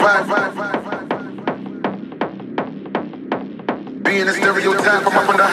Being a stereotype, I'm up on the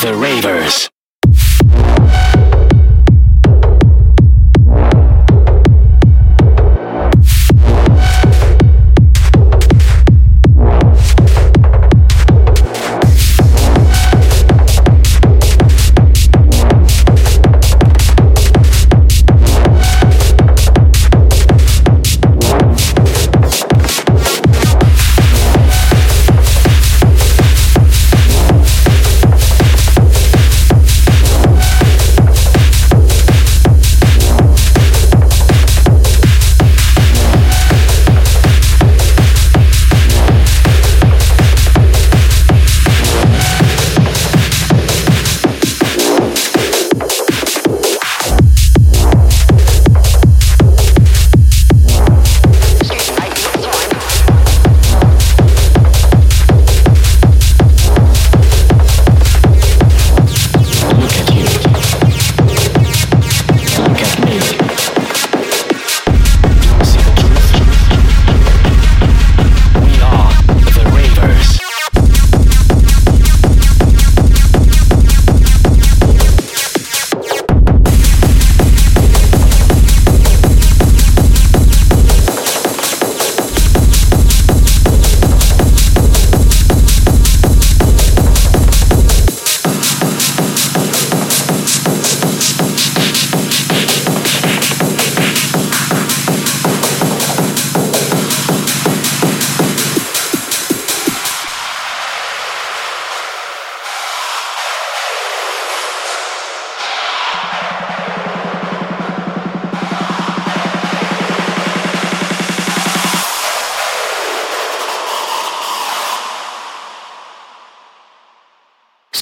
the ravers.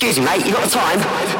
Excuse me, mate, you got the time?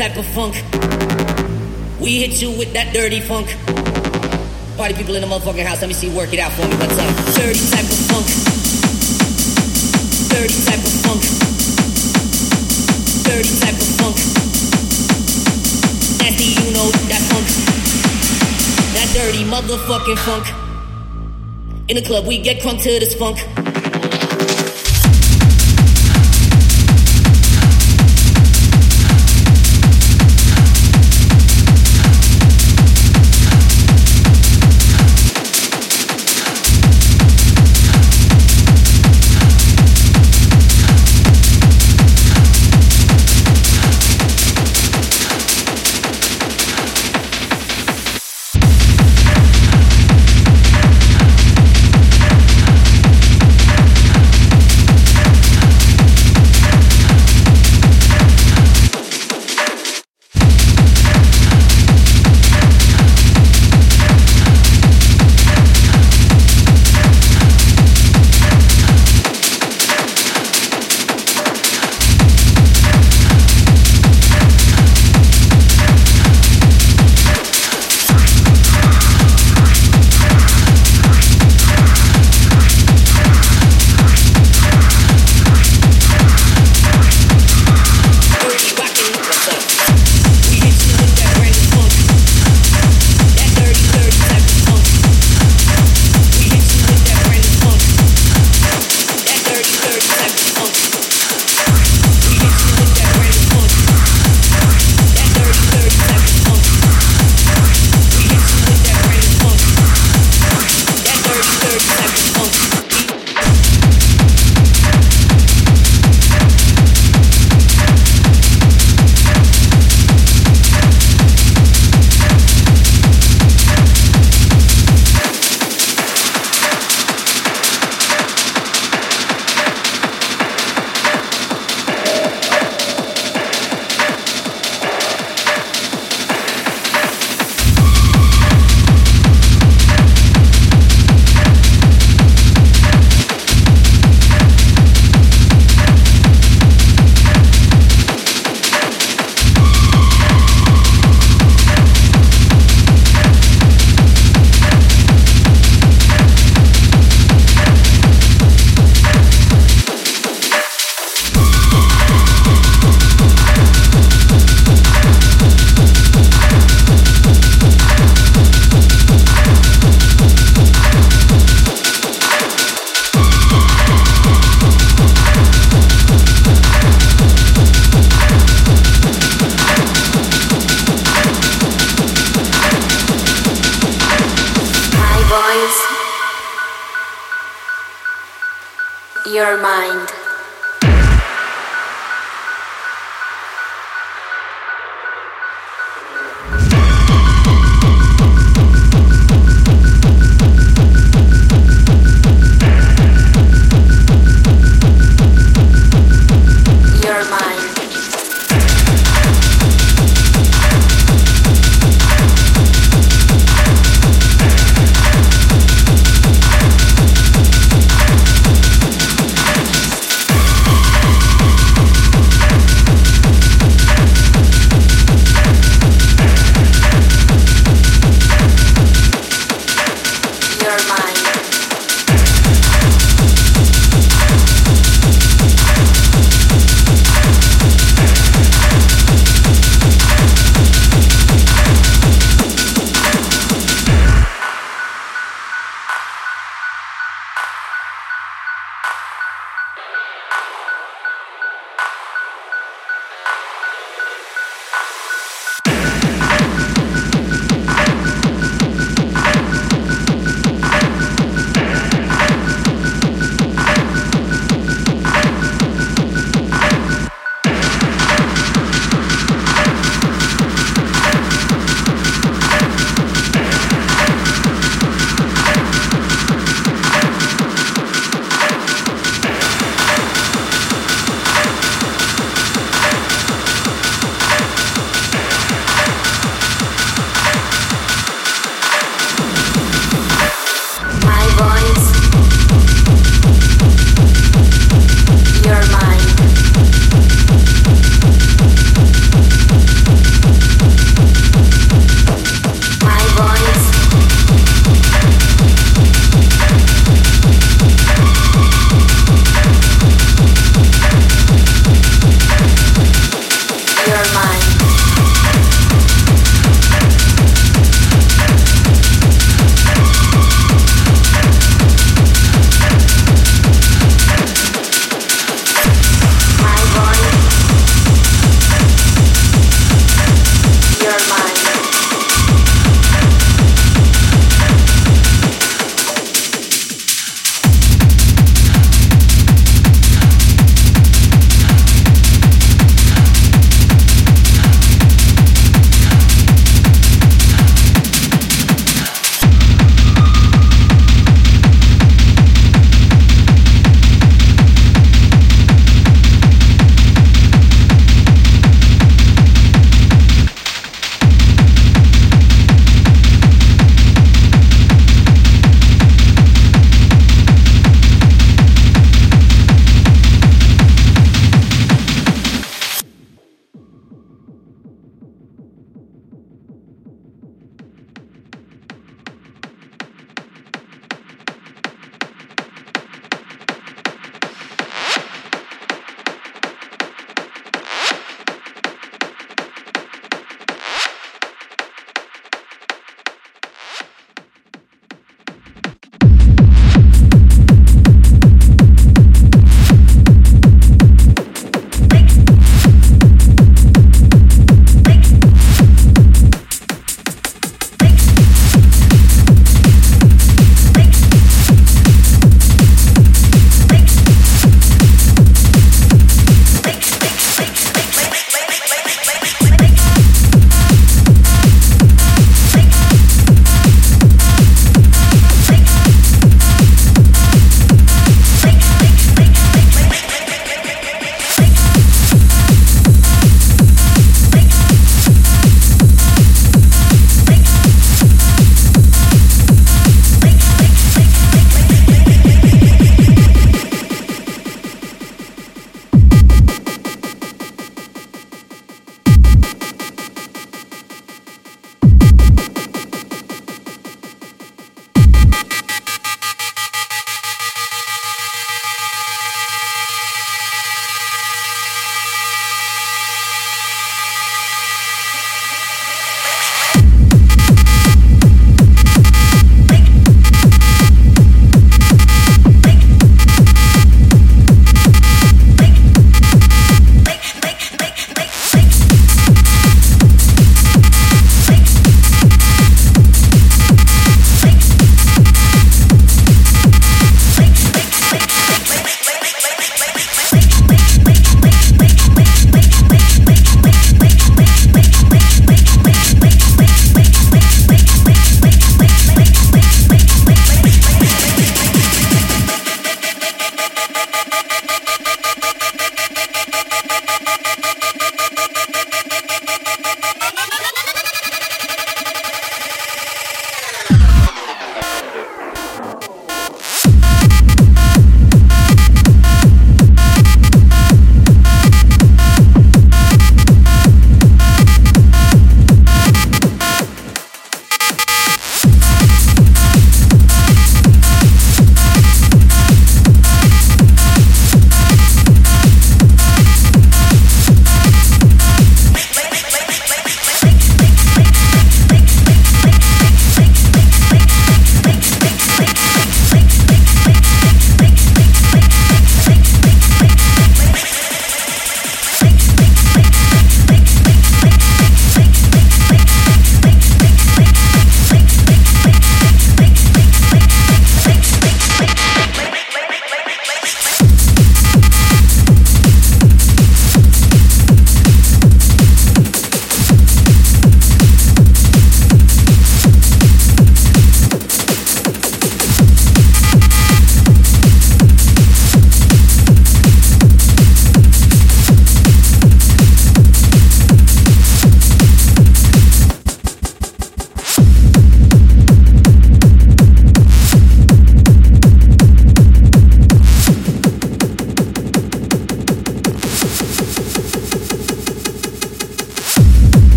Type of funk. We hit you with that dirty funk. Party people in the motherfucking house, let me see work it out for me. What's up? Dirty type of funk. Dirty type of funk. Dirty type of funk. Nasty, you know that funk. That dirty motherfucking funk. In the club, we get crunk to this funk.